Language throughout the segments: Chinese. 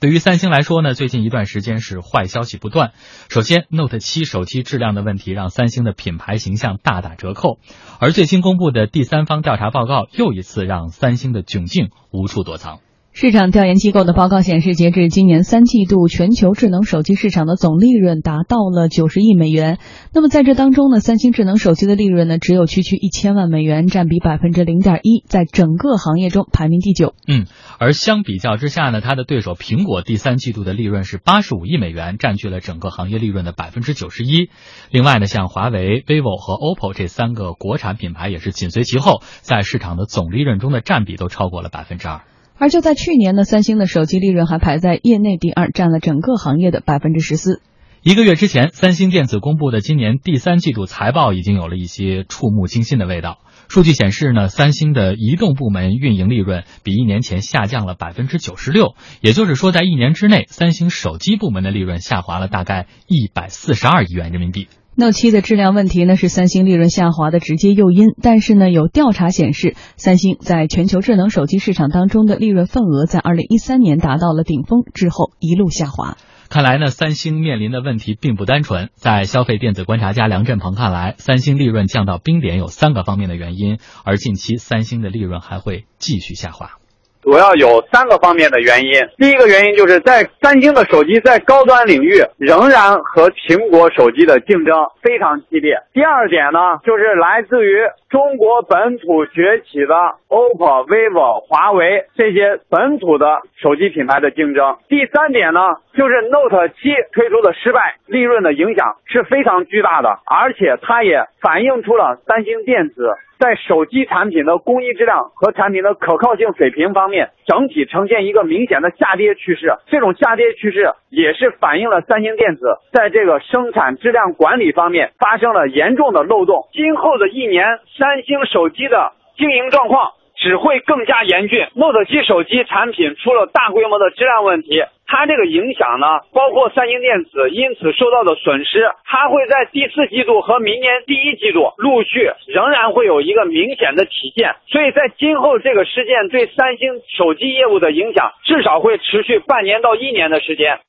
对于三星来说呢，最近一段时间是坏消息不断。首先，Note 7手机质量的问题让三星的品牌形象大打折扣，而最新公布的第三方调查报告又一次让三星的窘境无处躲藏。市场调研机构的报告显示，截至今年三季度，全球智能手机市场的总利润达到了九十亿美元。那么在这当中呢，三星智能手机的利润呢，只有区区一千万美元，占比百分之零点一，在整个行业中排名第九。嗯，而相比较之下呢，它的对手苹果第三季度的利润是八十五亿美元，占据了整个行业利润的百分之九十一。另外呢，像华为、vivo 和 OPPO 这三个国产品牌也是紧随其后，在市场的总利润中的占比都超过了百分之二。而就在去年呢，三星的手机利润还排在业内第二，占了整个行业的百分之十四。一个月之前，三星电子公布的今年第三季度财报已经有了一些触目惊心的味道。数据显示呢，三星的移动部门运营利润比一年前下降了百分之九十六，也就是说，在一年之内，三星手机部门的利润下滑了大概一百四十二亿元人民币。Note 七的质量问题呢，是三星利润下滑的直接诱因。但是呢，有调查显示，三星在全球智能手机市场当中的利润份额在二零一三年达到了顶峰，之后一路下滑。看来呢，三星面临的问题并不单纯。在消费电子观察家梁振鹏看来，三星利润降到冰点有三个方面的原因，而近期三星的利润还会继续下滑。主要有三个方面的原因。第一个原因就是在三星的手机在高端领域仍然和苹果手机的竞争非常激烈。第二点呢，就是来自于中国本土崛起的 OPPO、vivo、华为这些本土的手机品牌的竞争。第三点呢，就是 Note 7推出的失败，利润的影响是非常巨大的，而且它也反映出了三星电子。在手机产品的工艺质量和产品的可靠性水平方面，整体呈现一个明显的下跌趋势。这种下跌趋势也是反映了三星电子在这个生产质量管理方面发生了严重的漏洞。今后的一年，三星手机的经营状况。只会更加严峻。Note 7手机产品出了大规模的质量问题，它这个影响呢，包括三星电子因此受到的损失，它会在第四季度和明年第一季度陆续仍然会有一个明显的体现。所以在今后这个事件对三星手机业务的影响，至少会持续半年到一年的时间。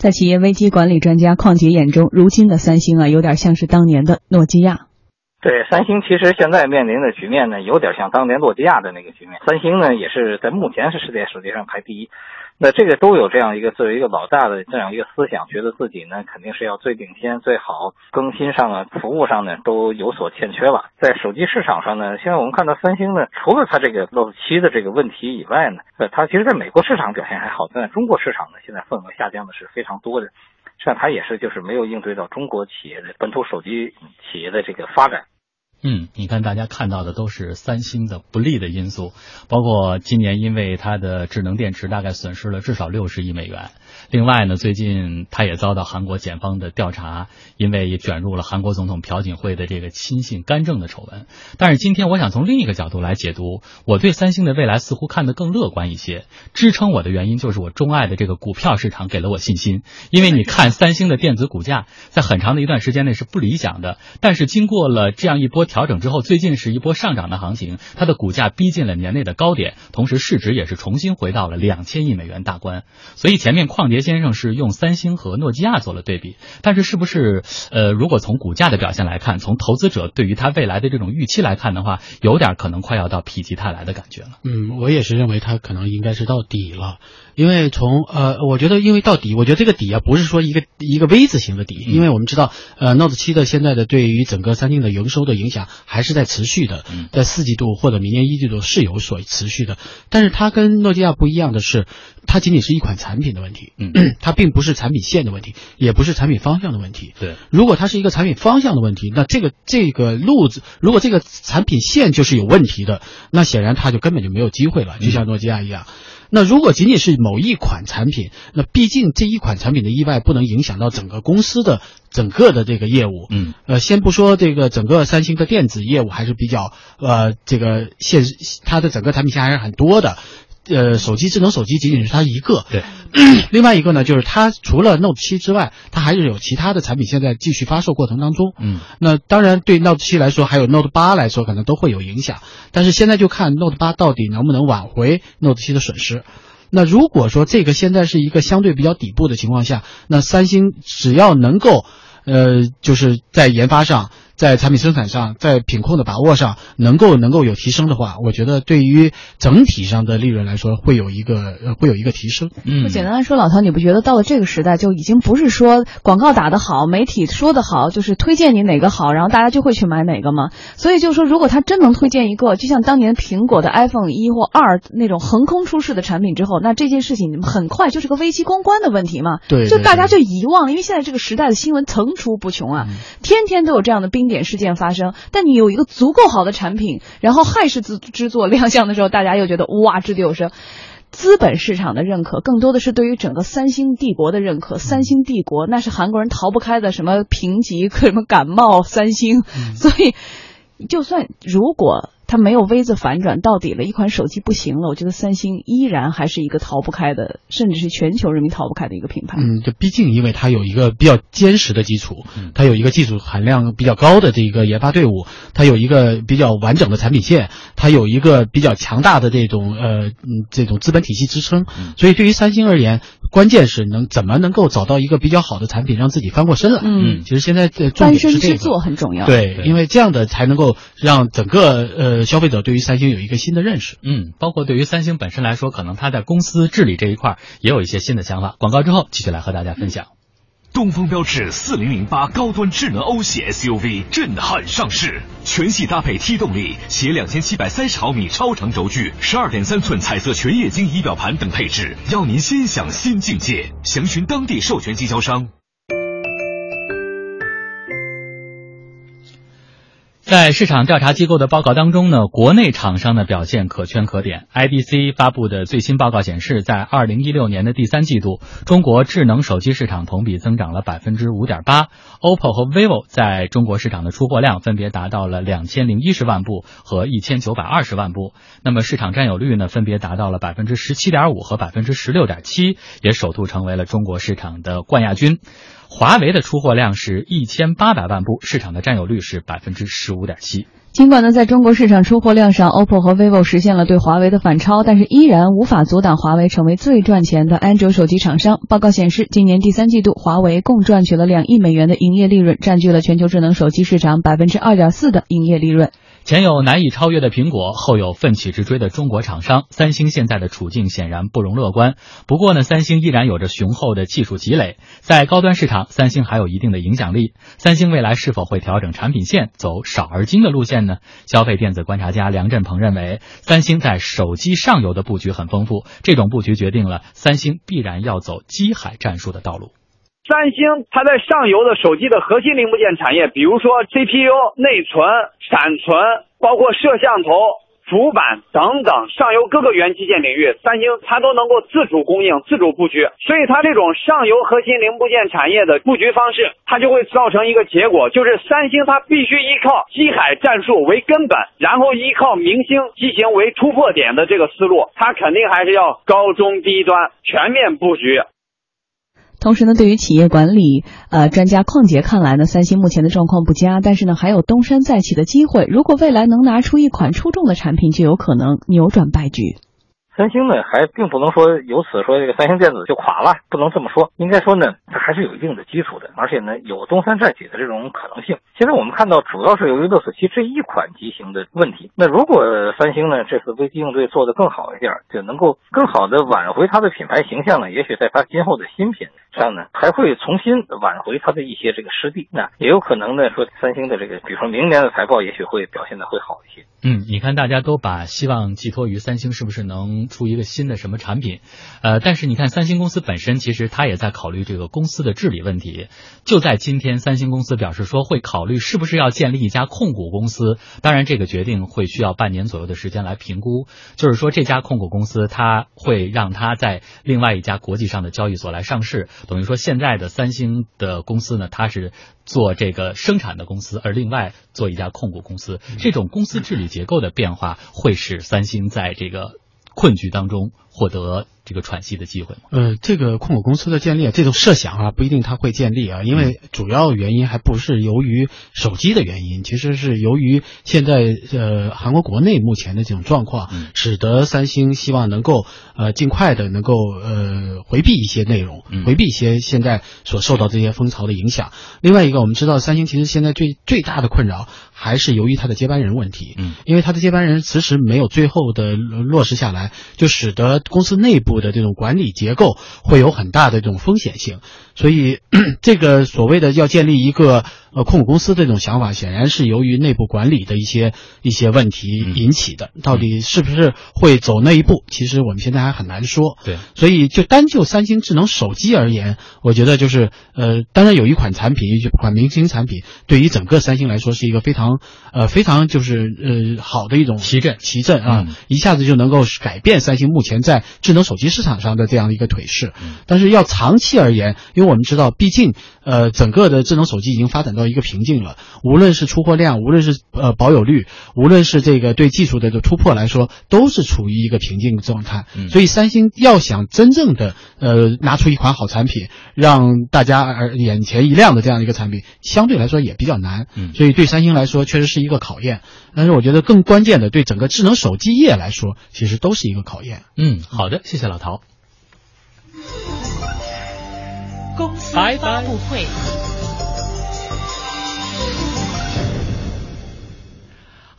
在企业危机管理专家邝杰眼中，如今的三星啊，有点像是当年的诺基亚。对，三星其实现在面临的局面呢，有点像当年诺基亚的那个局面。三星呢，也是在目前是世界手机上排第一，那这个都有这样一个作为一个老大的这样一个思想，觉得自己呢肯定是要最领先、最好，更新上啊、服务上呢都有所欠缺了。在手机市场上呢，现在我们看到三星呢，除了它这个 Note 7的这个问题以外呢，呃，它其实在美国市场表现还好，但在中国市场呢，现在份额下降的是非常多的。实际上，它也是就是没有应对到中国企业的本土手机企业的这个发展。嗯，你看，大家看到的都是三星的不利的因素，包括今年因为它的智能电池大概损失了至少六十亿美元。另外呢，最近它也遭到韩国检方的调查，因为也卷入了韩国总统朴槿惠的这个亲信干政的丑闻。但是今天我想从另一个角度来解读，我对三星的未来似乎看得更乐观一些。支撑我的原因就是我钟爱的这个股票市场给了我信心。因为你看三星的电子股价在很长的一段时间内是不理想的，但是经过了这样一波。调整之后，最近是一波上涨的行情，它的股价逼近了年内的高点，同时市值也是重新回到了两千亿美元大关。所以前面矿杰先生是用三星和诺基亚做了对比，但是是不是呃，如果从股价的表现来看，从投资者对于它未来的这种预期来看的话，有点可能快要到否极泰来的感觉了。嗯，我也是认为它可能应该是到底了。因为从呃，我觉得因为到底，我觉得这个底啊不是说一个一个 V 字形的底，因为我们知道呃，Note 七的现在的对于整个三星的营收的影响还是在持续的，在四季度或者明年一季度是有所持续的。但是它跟诺基亚不一样的是，它仅仅是一款产品的问题，嗯，它并不是产品线的问题，也不是产品方向的问题。对，如果它是一个产品方向的问题，那这个这个路子，如果这个产品线就是有问题的，那显然它就根本就没有机会了，就像诺基亚一样。那如果仅仅是某一款产品，那毕竟这一款产品的意外不能影响到整个公司的整个的这个业务。嗯，呃，先不说这个整个三星的电子业务还是比较呃这个现它的整个产品线还是很多的。呃，手机智能手机仅仅是它一个，对。另外一个呢，就是它除了 Note 七之外，它还是有其他的产品现在继续发售过程当中。嗯，那当然对 Note 七来说，还有 Note 八来说，可能都会有影响。但是现在就看 Note 八到底能不能挽回 Note 七的损失。那如果说这个现在是一个相对比较底部的情况下，那三星只要能够，呃，就是在研发上。在产品生产上，在品控的把握上，能够能够有提升的话，我觉得对于整体上的利润来说，会有一个呃会有一个提升。嗯，简单来说，老陶，你不觉得到了这个时代，就已经不是说广告打得好，媒体说得好，就是推荐你哪个好，然后大家就会去买哪个吗？所以就是说，如果他真能推荐一个，就像当年苹果的 iPhone 一或二那种横空出世的产品之后，那这件事情很快就是个危机公关的问题嘛？对，就大家就遗忘了，因为现在这个时代的新闻层出不穷啊，天天都有这样的冰。点事件发生，但你有一个足够好的产品，然后汉式制制作亮相的时候，大家又觉得哇掷地有声。资本市场的认可，更多的是对于整个三星帝国的认可。三星帝国那是韩国人逃不开的，什么评级，什么感冒三星，所以就算如果。它没有 V 字反转到底了，一款手机不行了，我觉得三星依然还是一个逃不开的，甚至是全球人民逃不开的一个品牌。嗯，就毕竟因为它有一个比较坚实的基础，它有一个技术含量比较高的这个研发队伍，它有一个比较完整的产品线，它有一个比较强大的这种呃嗯这种资本体系支撑。所以对于三星而言，关键是能怎么能够找到一个比较好的产品，让自己翻过身来。嗯，其实现在的重点是这个，很重要。对，因为这样的才能够让整个呃。消费者对于三星有一个新的认识，嗯，包括对于三星本身来说，可能它在公司治理这一块也有一些新的想法。广告之后继续来和大家分享。东风标致四零零八高端智能欧系 SUV 震撼上市，全系搭配 T 动力，携两千七百三十毫米超长轴距、十二点三寸彩色全液晶仪表盘等配置，邀您心享新境界。详询当地授权经销商。在市场调查机构的报告当中呢，国内厂商的表现可圈可点。IDC 发布的最新报告显示，在二零一六年的第三季度，中国智能手机市场同比增长了百分之五点八。OPPO 和 vivo 在中国市场的出货量分别达到了两千零一十万部和一千九百二十万部。那么市场占有率呢，分别达到了百分之十七点五和百分之十六点七，也首度成为了中国市场的冠亚军。华为的出货量是一千八百万部，市场的占有率是百分之十五点七。尽管呢，在中国市场出货量上，OPPO 和 vivo 实现了对华为的反超，但是依然无法阻挡华为成为最赚钱的安卓手机厂商。报告显示，今年第三季度，华为共赚取了两亿美元的营业利润，占据了全球智能手机市场百分之二点四的营业利润。前有难以超越的苹果，后有奋起直追的中国厂商，三星现在的处境显然不容乐观。不过呢，三星依然有着雄厚的技术积累，在高端市场，三星还有一定的影响力。三星未来是否会调整产品线，走少而精的路线呢？消费电子观察家梁振鹏认为，三星在手机上游的布局很丰富，这种布局决定了三星必然要走机海战术的道路。三星它在上游的手机的核心零部件产业，比如说 CPU、内存、闪存，包括摄像头、主板等等上游各个元器件领域，三星它都能够自主供应、自主布局。所以它这种上游核心零部件产业的布局方式，它就会造成一个结果，就是三星它必须依靠机海战术为根本，然后依靠明星机型为突破点的这个思路，它肯定还是要高中低端全面布局。同时呢，对于企业管理呃专家邝杰看来呢，三星目前的状况不佳，但是呢还有东山再起的机会。如果未来能拿出一款出众的产品，就有可能扭转败局。三星呢，还并不能说由此说这个三星电子就垮了，不能这么说。应该说呢，它还是有一定的基础的，而且呢有东山再起的这种可能性。现在我们看到，主要是由于 Note7 这一款机型的问题。那如果三星呢这次危机应对做得更好一点，就能够更好的挽回它的品牌形象呢，也许在它今后的新品这样呢，还会重新挽回它的一些这个失地。那也有可能呢说三星的这个，比如说明年的财报，也许会表现的会好一些。嗯，你看大家都把希望寄托于三星，是不是能出一个新的什么产品？呃，但是你看三星公司本身，其实它也在考虑这个公司的治理问题。就在今天，三星公司表示说会考虑是不是要建立一家控股公司。当然，这个决定会需要半年左右的时间来评估。就是说，这家控股公司它会让它在另外一家国际上的交易所来上市。等于说，现在的三星的公司呢，它是做这个生产的公司，而另外做一家控股公司。这种公司治理。结构的变化会使三星在这个困局当中获得。这个喘息的机会吗？呃，这个控股公司的建立，这种设想啊，不一定它会建立啊，因为主要原因还不是由于手机的原因，其实是由于现在呃韩国国内目前的这种状况，使得三星希望能够呃尽快的能够呃回避一些内容，回避一些现在所受到这些风潮的影响。另外一个，我们知道三星其实现在最最大的困扰还是由于它的接班人问题，嗯，因为它的接班人迟迟没有最后的落实下来，就使得公司内部的这种管理结构会有很大的这种风险性，所以 这个所谓的要建立一个。呃，控股公司这种想法显然是由于内部管理的一些一些问题引起的，到底是不是会走那一步？其实我们现在还很难说。对，所以就单就三星智能手机而言，我觉得就是呃，当然有一款产品，一款明星产品，对于整个三星来说是一个非常呃非常就是呃好的一种提振提振啊，一下子就能够改变三星目前在智能手机市场上的这样的一个颓势。但是要长期而言，因为我们知道，毕竟呃整个的智能手机已经发展到。到一个瓶颈了，无论是出货量，无论是呃保有率，无论是这个对技术的这突破来说，都是处于一个瓶颈状态。所以三星要想真正的呃拿出一款好产品，让大家而眼前一亮的这样一个产品，相对来说也比较难。所以对三星来说确实是一个考验。但是我觉得更关键的，对整个智能手机业来说，其实都是一个考验。嗯，好的，谢谢老陶。公司发布会。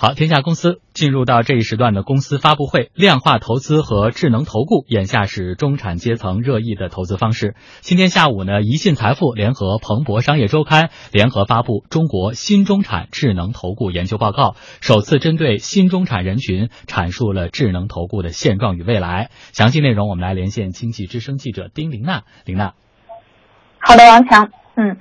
好，天下公司进入到这一时段的公司发布会，量化投资和智能投顾，眼下是中产阶层热议的投资方式。今天下午呢，宜信财富联合彭博商业周刊联合发布《中国新中产智能投顾研究报告》，首次针对新中产人群阐述了智能投顾的现状与未来。详细内容，我们来连线经济之声记者丁玲娜。玲娜，好的，王强，嗯。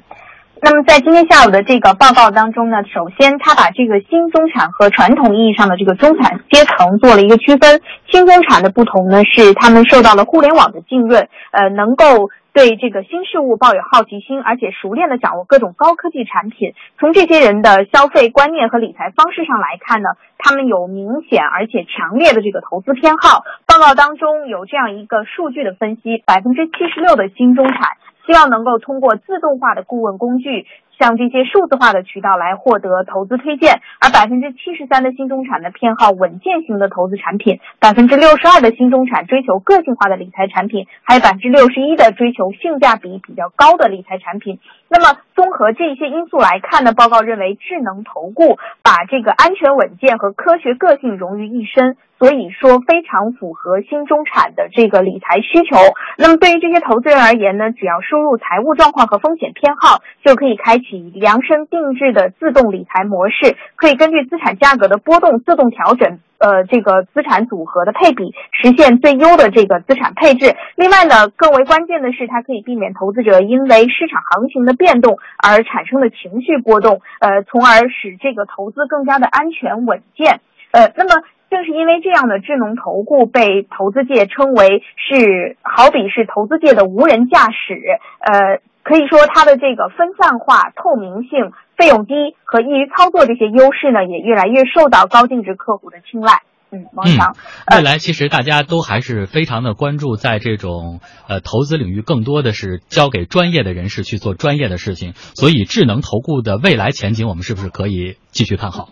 那么在今天下午的这个报告当中呢，首先他把这个新中产和传统意义上的这个中产阶层做了一个区分。新中产的不同呢，是他们受到了互联网的浸润，呃，能够对这个新事物抱有好奇心，而且熟练的掌握各种高科技产品。从这些人的消费观念和理财方式上来看呢，他们有明显而且强烈的这个投资偏好。报告当中有这样一个数据的分析：百分之七十六的新中产。希望能够通过自动化的顾问工具。向这些数字化的渠道来获得投资推荐，而百分之七十三的新中产的偏好稳健型的投资产品，百分之六十二的新中产追求个性化的理财产品，还有百分之六十一的追求性价比比较高的理财产品。那么，综合这些因素来看呢，报告认为智能投顾把这个安全稳健和科学个性融于一身，所以说非常符合新中产的这个理财需求。那么，对于这些投资人而言呢，只要输入财务状况和风险偏好，就可以开启。量身定制的自动理财模式，可以根据资产价格的波动自动调整，呃，这个资产组合的配比，实现最优的这个资产配置。另外呢，更为关键的是，它可以避免投资者因为市场行情的变动而产生的情绪波动，呃，从而使这个投资更加的安全稳健。呃，那么正是因为这样的智能投顾被投资界称为是好比是投资界的无人驾驶，呃。可以说，它的这个分散化、透明性、费用低和易于操作这些优势呢，也越来越受到高净值客户的青睐。嗯，王强，未来其实大家都还是非常的关注，在这种呃投资领域，更多的是交给专业的人士去做专业的事情。所以，智能投顾的未来前景，我们是不是可以继续看好？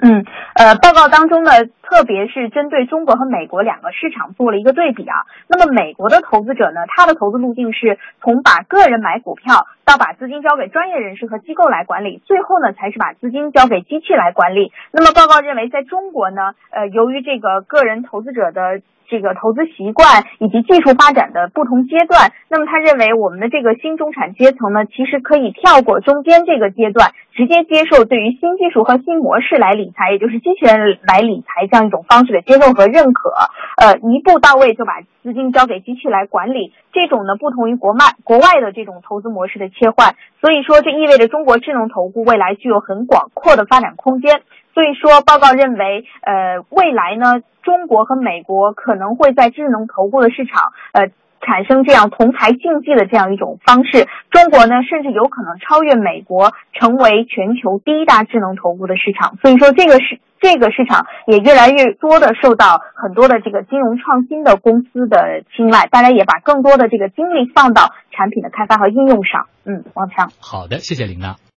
嗯，呃，报告当中呢，特别是针对中国和美国两个市场做了一个对比啊。那么美国的投资者呢，他的投资路径是从把个人买股票到把资金交给专业人士和机构来管理，最后呢才是把资金交给机器来管理。那么报告认为，在中国呢，呃，由于这个个人投资者的这个投资习惯以及技术发展的不同阶段，那么他认为我们的这个新中产阶层呢，其实可以跳过中间这个阶段，直接接受对于新技术和新模式来理财，也就是机器人来理财这样一种方式的接受和认可。呃，一步到位就把资金交给机器来管理，这种呢不同于国外国外的这种投资模式的切换。所以说，这意味着中国智能投顾未来具有很广阔的发展空间。所以说，报告认为，呃，未来呢，中国和美国可能会在智能投顾的市场，呃，产生这样同台竞技的这样一种方式。中国呢，甚至有可能超越美国，成为全球第一大智能投顾的市场。所以说，这个是这个市场也越来越多的受到很多的这个金融创新的公司的青睐，大家也把更多的这个精力放到产品的开发和应用上。嗯，王强，好的，谢谢琳娜。